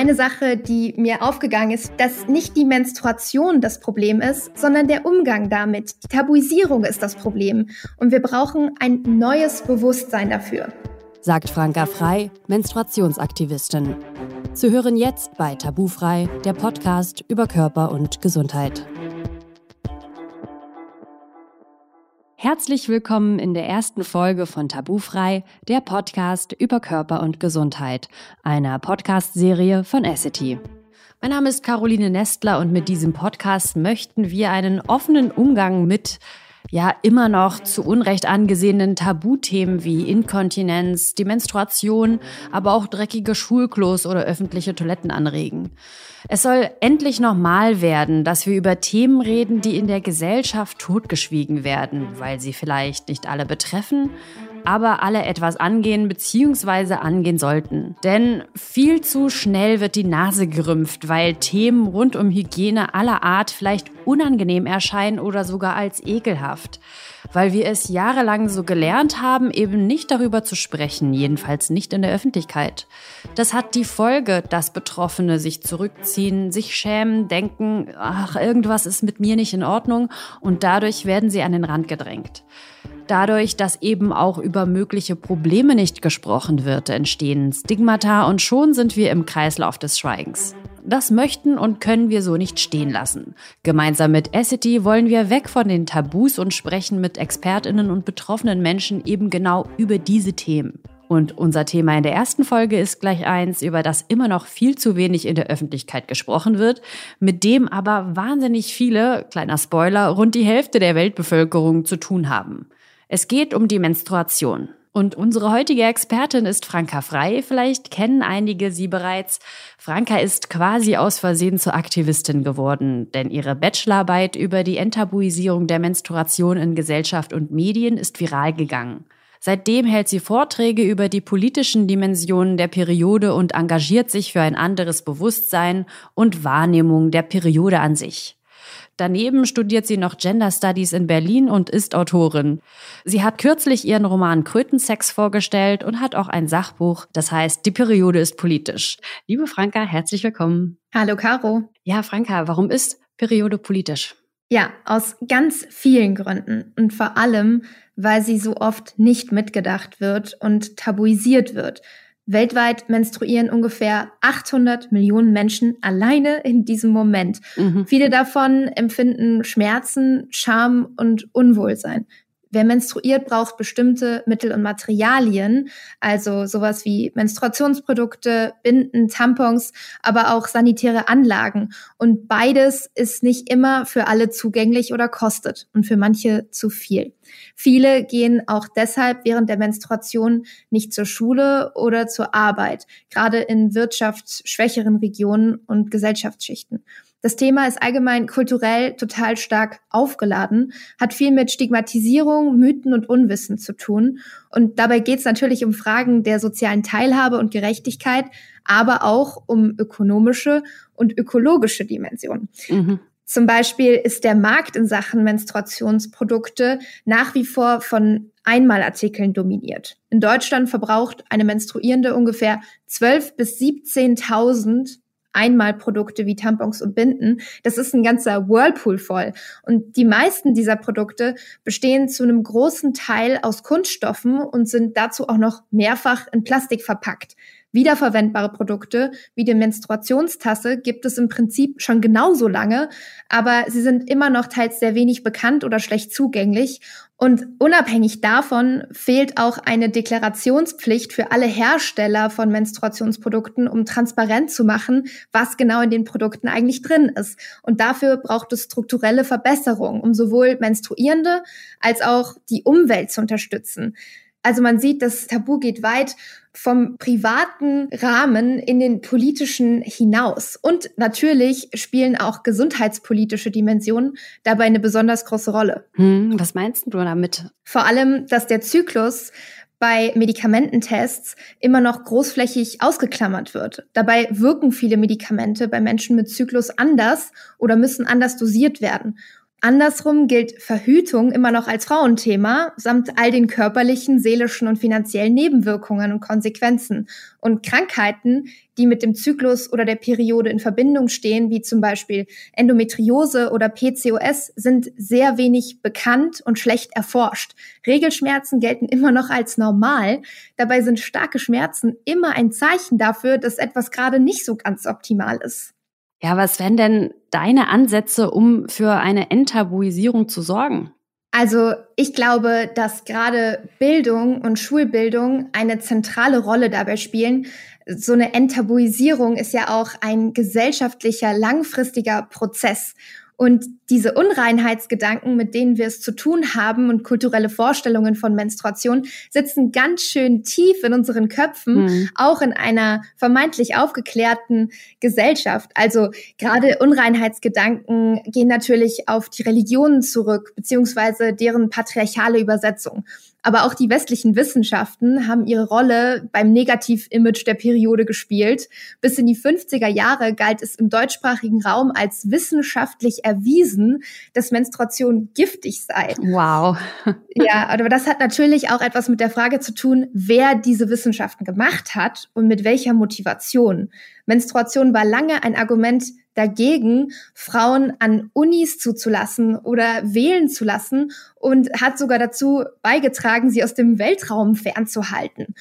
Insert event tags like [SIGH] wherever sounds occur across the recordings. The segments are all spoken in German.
eine Sache, die mir aufgegangen ist, dass nicht die Menstruation das Problem ist, sondern der Umgang damit. Die Tabuisierung ist das Problem. Und wir brauchen ein neues Bewusstsein dafür. Sagt Franka Frei, Menstruationsaktivistin. Zu hören jetzt bei Tabufrei, der Podcast über Körper und Gesundheit. Herzlich willkommen in der ersten Folge von Tabufrei, der Podcast über Körper und Gesundheit, einer Podcast-Serie von Essity. Mein Name ist Caroline Nestler und mit diesem Podcast möchten wir einen offenen Umgang mit ja immer noch zu Unrecht angesehenen Tabuthemen wie Inkontinenz, die Menstruation, aber auch dreckige Schulklos oder öffentliche Toiletten anregen. Es soll endlich normal werden, dass wir über Themen reden, die in der Gesellschaft totgeschwiegen werden, weil sie vielleicht nicht alle betreffen, aber alle etwas angehen bzw. angehen sollten. Denn viel zu schnell wird die Nase gerümpft, weil Themen rund um Hygiene aller Art vielleicht unangenehm erscheinen oder sogar als ekelhaft. Weil wir es jahrelang so gelernt haben, eben nicht darüber zu sprechen, jedenfalls nicht in der Öffentlichkeit. Das hat die Folge, dass Betroffene sich zurückziehen, sich schämen, denken, ach, irgendwas ist mit mir nicht in Ordnung und dadurch werden sie an den Rand gedrängt. Dadurch, dass eben auch über mögliche Probleme nicht gesprochen wird, entstehen Stigmata und schon sind wir im Kreislauf des Schweigens. Das möchten und können wir so nicht stehen lassen. Gemeinsam mit Essity wollen wir weg von den Tabus und sprechen mit Expertinnen und betroffenen Menschen eben genau über diese Themen. Und unser Thema in der ersten Folge ist gleich eins, über das immer noch viel zu wenig in der Öffentlichkeit gesprochen wird, mit dem aber wahnsinnig viele, kleiner Spoiler, rund die Hälfte der Weltbevölkerung zu tun haben. Es geht um die Menstruation. Und unsere heutige Expertin ist Franka Frei. Vielleicht kennen einige sie bereits. Franka ist quasi aus Versehen zur Aktivistin geworden, denn ihre Bachelorarbeit über die Enttabuisierung der Menstruation in Gesellschaft und Medien ist viral gegangen. Seitdem hält sie Vorträge über die politischen Dimensionen der Periode und engagiert sich für ein anderes Bewusstsein und Wahrnehmung der Periode an sich. Daneben studiert sie noch Gender Studies in Berlin und ist Autorin. Sie hat kürzlich ihren Roman Krötensex vorgestellt und hat auch ein Sachbuch, das heißt Die Periode ist politisch. Liebe Franka, herzlich willkommen. Hallo Caro. Ja, Franka, warum ist Periode politisch? Ja, aus ganz vielen Gründen und vor allem, weil sie so oft nicht mitgedacht wird und tabuisiert wird. Weltweit menstruieren ungefähr 800 Millionen Menschen alleine in diesem Moment. Mhm. Viele davon empfinden Schmerzen, Scham und Unwohlsein. Wer menstruiert, braucht bestimmte Mittel und Materialien, also sowas wie Menstruationsprodukte, Binden, Tampons, aber auch sanitäre Anlagen. Und beides ist nicht immer für alle zugänglich oder kostet und für manche zu viel. Viele gehen auch deshalb während der Menstruation nicht zur Schule oder zur Arbeit, gerade in wirtschaftsschwächeren Regionen und Gesellschaftsschichten. Das Thema ist allgemein kulturell total stark aufgeladen, hat viel mit Stigmatisierung, Mythen und Unwissen zu tun. Und dabei geht es natürlich um Fragen der sozialen Teilhabe und Gerechtigkeit, aber auch um ökonomische und ökologische Dimensionen. Mhm. Zum Beispiel ist der Markt in Sachen Menstruationsprodukte nach wie vor von Einmalartikeln dominiert. In Deutschland verbraucht eine Menstruierende ungefähr 12.000 bis 17.000 Einmalprodukte wie Tampons und Binden. Das ist ein ganzer Whirlpool voll. Und die meisten dieser Produkte bestehen zu einem großen Teil aus Kunststoffen und sind dazu auch noch mehrfach in Plastik verpackt. Wiederverwendbare Produkte wie die Menstruationstasse gibt es im Prinzip schon genauso lange, aber sie sind immer noch teils sehr wenig bekannt oder schlecht zugänglich. Und unabhängig davon fehlt auch eine Deklarationspflicht für alle Hersteller von Menstruationsprodukten, um transparent zu machen, was genau in den Produkten eigentlich drin ist. Und dafür braucht es strukturelle Verbesserungen, um sowohl Menstruierende als auch die Umwelt zu unterstützen. Also man sieht, das Tabu geht weit vom privaten Rahmen in den politischen hinaus. Und natürlich spielen auch gesundheitspolitische Dimensionen dabei eine besonders große Rolle. Hm, was meinst du damit? Vor allem, dass der Zyklus bei Medikamententests immer noch großflächig ausgeklammert wird. Dabei wirken viele Medikamente bei Menschen mit Zyklus anders oder müssen anders dosiert werden. Andersrum gilt Verhütung immer noch als Frauenthema, samt all den körperlichen, seelischen und finanziellen Nebenwirkungen und Konsequenzen. Und Krankheiten, die mit dem Zyklus oder der Periode in Verbindung stehen, wie zum Beispiel Endometriose oder PCOS, sind sehr wenig bekannt und schlecht erforscht. Regelschmerzen gelten immer noch als normal. Dabei sind starke Schmerzen immer ein Zeichen dafür, dass etwas gerade nicht so ganz optimal ist. Ja, was wären denn deine Ansätze, um für eine Enttabuisierung zu sorgen? Also ich glaube, dass gerade Bildung und Schulbildung eine zentrale Rolle dabei spielen. So eine Enttabuisierung ist ja auch ein gesellschaftlicher, langfristiger Prozess. Und diese Unreinheitsgedanken, mit denen wir es zu tun haben und kulturelle Vorstellungen von Menstruation sitzen ganz schön tief in unseren Köpfen, mhm. auch in einer vermeintlich aufgeklärten Gesellschaft. Also gerade Unreinheitsgedanken gehen natürlich auf die Religionen zurück, beziehungsweise deren patriarchale Übersetzung. Aber auch die westlichen Wissenschaften haben ihre Rolle beim Negativ-Image der Periode gespielt. Bis in die 50er Jahre galt es im deutschsprachigen Raum als wissenschaftlich erwiesen, dass Menstruation giftig sei. Wow. [LAUGHS] ja, aber das hat natürlich auch etwas mit der Frage zu tun, wer diese Wissenschaften gemacht hat und mit welcher Motivation. Menstruation war lange ein Argument dagegen, Frauen an Unis zuzulassen oder wählen zu lassen und hat sogar dazu beigetragen, sie aus dem Weltraum fernzuhalten.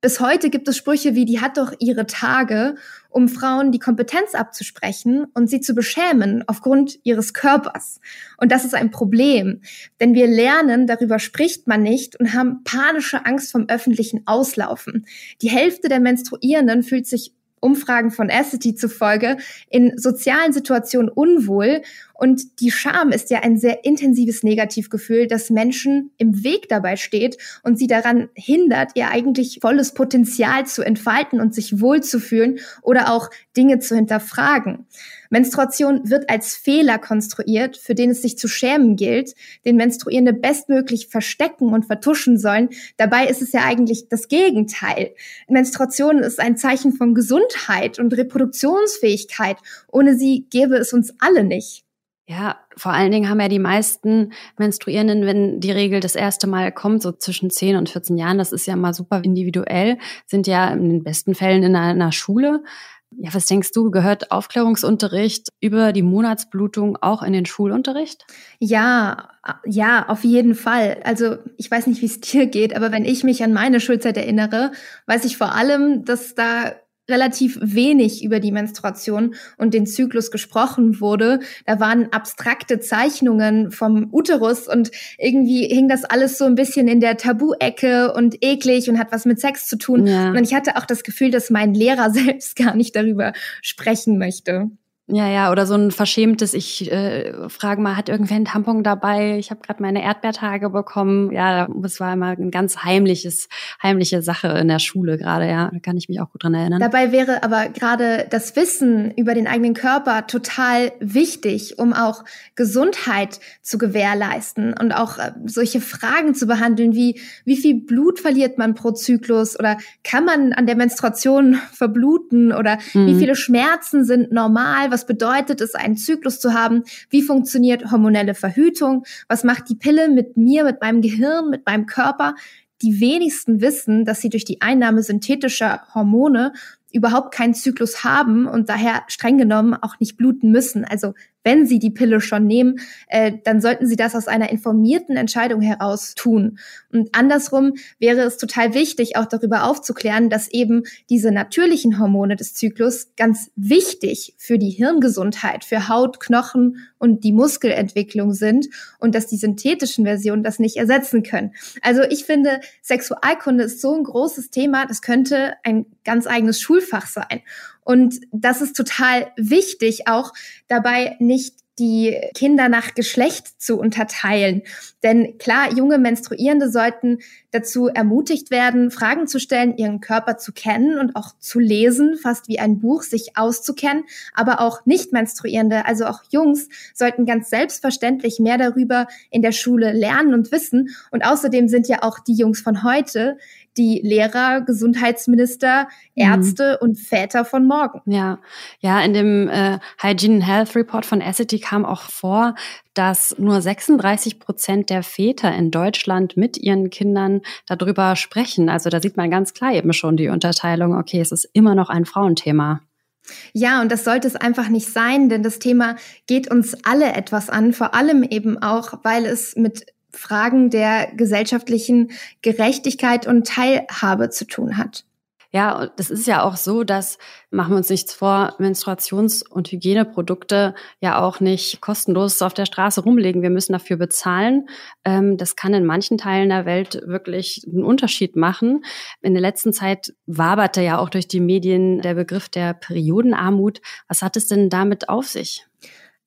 Bis heute gibt es Sprüche wie, die hat doch ihre Tage, um Frauen die Kompetenz abzusprechen und sie zu beschämen aufgrund ihres Körpers. Und das ist ein Problem, denn wir lernen, darüber spricht man nicht und haben panische Angst vom öffentlichen Auslaufen. Die Hälfte der Menstruierenden fühlt sich Umfragen von Acity zufolge in sozialen Situationen unwohl. Und die Scham ist ja ein sehr intensives Negativgefühl, das Menschen im Weg dabei steht und sie daran hindert, ihr eigentlich volles Potenzial zu entfalten und sich wohlzufühlen oder auch Dinge zu hinterfragen. Menstruation wird als Fehler konstruiert, für den es sich zu schämen gilt, den Menstruierende bestmöglich verstecken und vertuschen sollen. Dabei ist es ja eigentlich das Gegenteil. Menstruation ist ein Zeichen von Gesundheit und Reproduktionsfähigkeit. Ohne sie gäbe es uns alle nicht. Ja, vor allen Dingen haben ja die meisten Menstruierenden, wenn die Regel das erste Mal kommt, so zwischen 10 und 14 Jahren, das ist ja mal super individuell, sind ja in den besten Fällen in einer Schule. Ja, was denkst du, gehört Aufklärungsunterricht über die Monatsblutung auch in den Schulunterricht? Ja, ja, auf jeden Fall. Also ich weiß nicht, wie es dir geht, aber wenn ich mich an meine Schulzeit erinnere, weiß ich vor allem, dass da relativ wenig über die Menstruation und den Zyklus gesprochen wurde. Da waren abstrakte Zeichnungen vom Uterus und irgendwie hing das alles so ein bisschen in der Tabu-Ecke und eklig und hat was mit Sex zu tun. Ja. Und ich hatte auch das Gefühl, dass mein Lehrer [LAUGHS] selbst gar nicht darüber sprechen möchte. Ja, ja, oder so ein verschämtes, ich äh, frage mal, hat irgendwer ein Tampon dabei? Ich habe gerade meine Erdbeertage bekommen. Ja, das war immer ein ganz heimliches, heimliche Sache in der Schule gerade, ja. Da kann ich mich auch gut dran erinnern. Dabei wäre aber gerade das Wissen über den eigenen Körper total wichtig, um auch Gesundheit zu gewährleisten und auch äh, solche Fragen zu behandeln wie, wie viel Blut verliert man pro Zyklus oder kann man an der Menstruation [LAUGHS] verbluten oder mhm. wie viele Schmerzen sind normal? Was bedeutet es, einen Zyklus zu haben, wie funktioniert hormonelle Verhütung, was macht die Pille mit mir, mit meinem Gehirn, mit meinem Körper. Die wenigsten wissen, dass sie durch die Einnahme synthetischer Hormone überhaupt keinen Zyklus haben und daher streng genommen auch nicht bluten müssen. Also wenn Sie die Pille schon nehmen, äh, dann sollten Sie das aus einer informierten Entscheidung heraus tun. Und andersrum wäre es total wichtig, auch darüber aufzuklären, dass eben diese natürlichen Hormone des Zyklus ganz wichtig für die Hirngesundheit, für Haut, Knochen und die Muskelentwicklung sind und dass die synthetischen Versionen das nicht ersetzen können. Also ich finde, Sexualkunde ist so ein großes Thema, das könnte ein ganz eigenes Schulfach sein. Und das ist total wichtig, auch dabei nicht die Kinder nach Geschlecht zu unterteilen. Denn klar, junge Menstruierende sollten dazu ermutigt werden, Fragen zu stellen, ihren Körper zu kennen und auch zu lesen, fast wie ein Buch, sich auszukennen. Aber auch Nicht-Menstruierende, also auch Jungs, sollten ganz selbstverständlich mehr darüber in der Schule lernen und wissen. Und außerdem sind ja auch die Jungs von heute die Lehrer, Gesundheitsminister, mhm. Ärzte mhm. und Väter von morgen. Ja, ja, in dem äh, Hygiene Health Report von Essity kam auch vor, dass nur 36 Prozent der Väter in Deutschland mit ihren Kindern darüber sprechen. Also da sieht man ganz klar eben schon die Unterteilung, okay, es ist immer noch ein Frauenthema. Ja, und das sollte es einfach nicht sein, denn das Thema geht uns alle etwas an, vor allem eben auch, weil es mit Fragen der gesellschaftlichen Gerechtigkeit und Teilhabe zu tun hat. Ja, das ist ja auch so, dass, machen wir uns nichts vor, Menstruations- und Hygieneprodukte ja auch nicht kostenlos auf der Straße rumlegen. Wir müssen dafür bezahlen. Ähm, das kann in manchen Teilen der Welt wirklich einen Unterschied machen. In der letzten Zeit waberte ja auch durch die Medien der Begriff der Periodenarmut. Was hat es denn damit auf sich?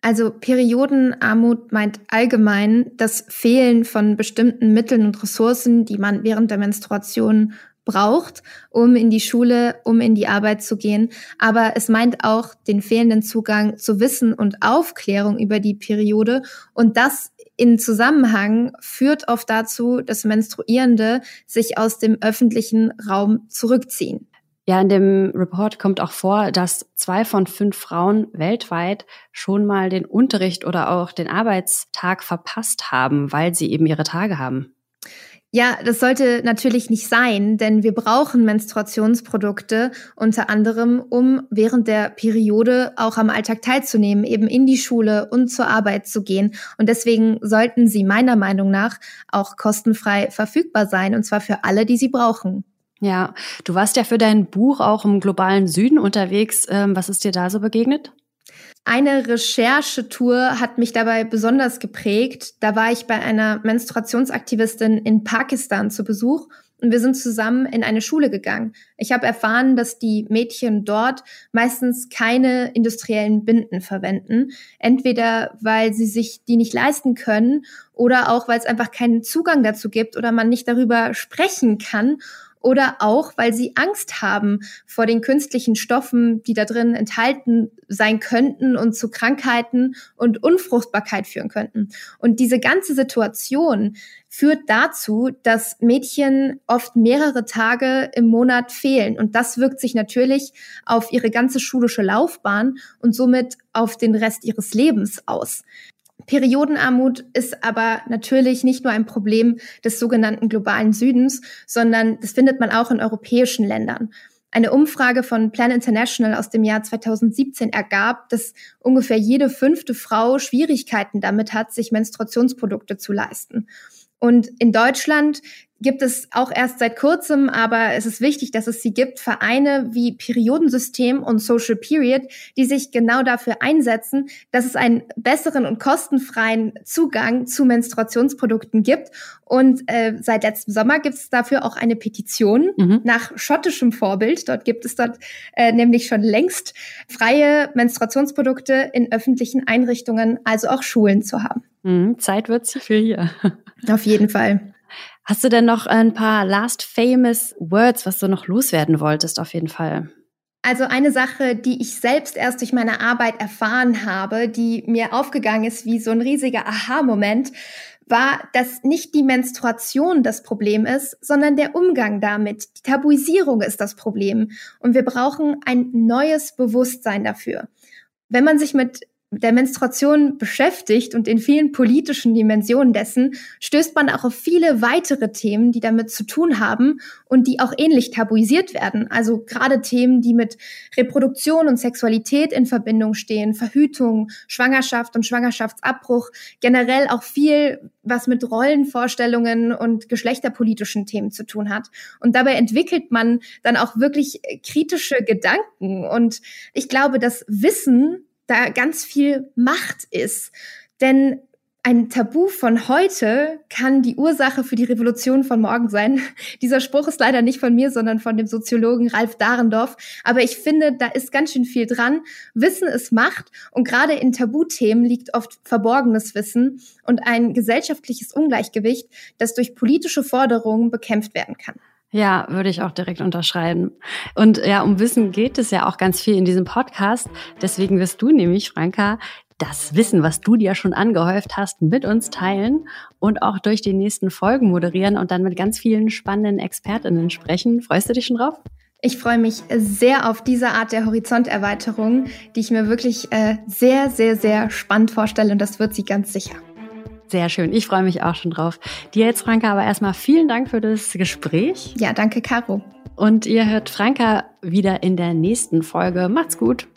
Also Periodenarmut meint allgemein das Fehlen von bestimmten Mitteln und Ressourcen, die man während der Menstruation braucht, um in die Schule, um in die Arbeit zu gehen. Aber es meint auch den fehlenden Zugang zu Wissen und Aufklärung über die Periode. Und das in Zusammenhang führt oft dazu, dass Menstruierende sich aus dem öffentlichen Raum zurückziehen. Ja, in dem Report kommt auch vor, dass zwei von fünf Frauen weltweit schon mal den Unterricht oder auch den Arbeitstag verpasst haben, weil sie eben ihre Tage haben. Ja, das sollte natürlich nicht sein, denn wir brauchen Menstruationsprodukte unter anderem, um während der Periode auch am Alltag teilzunehmen, eben in die Schule und zur Arbeit zu gehen. Und deswegen sollten sie meiner Meinung nach auch kostenfrei verfügbar sein, und zwar für alle, die sie brauchen. Ja, du warst ja für dein Buch auch im globalen Süden unterwegs. Ähm, was ist dir da so begegnet? Eine Recherchetour hat mich dabei besonders geprägt. Da war ich bei einer Menstruationsaktivistin in Pakistan zu Besuch und wir sind zusammen in eine Schule gegangen. Ich habe erfahren, dass die Mädchen dort meistens keine industriellen Binden verwenden. Entweder weil sie sich die nicht leisten können oder auch weil es einfach keinen Zugang dazu gibt oder man nicht darüber sprechen kann oder auch, weil sie Angst haben vor den künstlichen Stoffen, die da drin enthalten sein könnten und zu Krankheiten und Unfruchtbarkeit führen könnten. Und diese ganze Situation führt dazu, dass Mädchen oft mehrere Tage im Monat fehlen. Und das wirkt sich natürlich auf ihre ganze schulische Laufbahn und somit auf den Rest ihres Lebens aus. Periodenarmut ist aber natürlich nicht nur ein Problem des sogenannten globalen Südens, sondern das findet man auch in europäischen Ländern. Eine Umfrage von Plan International aus dem Jahr 2017 ergab, dass ungefähr jede fünfte Frau Schwierigkeiten damit hat, sich Menstruationsprodukte zu leisten. Und in Deutschland gibt es auch erst seit kurzem, aber es ist wichtig, dass es sie gibt, Vereine wie Periodensystem und Social Period, die sich genau dafür einsetzen, dass es einen besseren und kostenfreien Zugang zu Menstruationsprodukten gibt. Und äh, seit letztem Sommer gibt es dafür auch eine Petition mhm. nach schottischem Vorbild. Dort gibt es dort äh, nämlich schon längst freie Menstruationsprodukte in öffentlichen Einrichtungen, also auch Schulen zu haben. Mhm, Zeit wird sie für hier. Auf jeden Fall. Hast du denn noch ein paar last famous words, was du noch loswerden wolltest, auf jeden Fall? Also eine Sache, die ich selbst erst durch meine Arbeit erfahren habe, die mir aufgegangen ist wie so ein riesiger Aha-Moment, war, dass nicht die Menstruation das Problem ist, sondern der Umgang damit. Die Tabuisierung ist das Problem. Und wir brauchen ein neues Bewusstsein dafür. Wenn man sich mit der Menstruation beschäftigt und in vielen politischen Dimensionen dessen, stößt man auch auf viele weitere Themen, die damit zu tun haben und die auch ähnlich tabuisiert werden. Also gerade Themen, die mit Reproduktion und Sexualität in Verbindung stehen, Verhütung, Schwangerschaft und Schwangerschaftsabbruch, generell auch viel, was mit Rollenvorstellungen und geschlechterpolitischen Themen zu tun hat. Und dabei entwickelt man dann auch wirklich kritische Gedanken. Und ich glaube, das Wissen da ganz viel Macht ist. Denn ein Tabu von heute kann die Ursache für die Revolution von morgen sein. [LAUGHS] Dieser Spruch ist leider nicht von mir, sondern von dem Soziologen Ralf Dahrendorf. Aber ich finde, da ist ganz schön viel dran. Wissen ist Macht und gerade in Tabuthemen liegt oft verborgenes Wissen und ein gesellschaftliches Ungleichgewicht, das durch politische Forderungen bekämpft werden kann. Ja, würde ich auch direkt unterschreiben. Und ja, um Wissen geht es ja auch ganz viel in diesem Podcast. Deswegen wirst du nämlich, Franka, das Wissen, was du dir schon angehäuft hast, mit uns teilen und auch durch die nächsten Folgen moderieren und dann mit ganz vielen spannenden Expertinnen sprechen. Freust du dich schon drauf? Ich freue mich sehr auf diese Art der Horizonterweiterung, die ich mir wirklich äh, sehr, sehr, sehr spannend vorstelle und das wird sie ganz sicher. Sehr schön. Ich freue mich auch schon drauf. Dir jetzt, Franka, aber erstmal vielen Dank für das Gespräch. Ja, danke, Caro. Und ihr hört Franka wieder in der nächsten Folge. Macht's gut.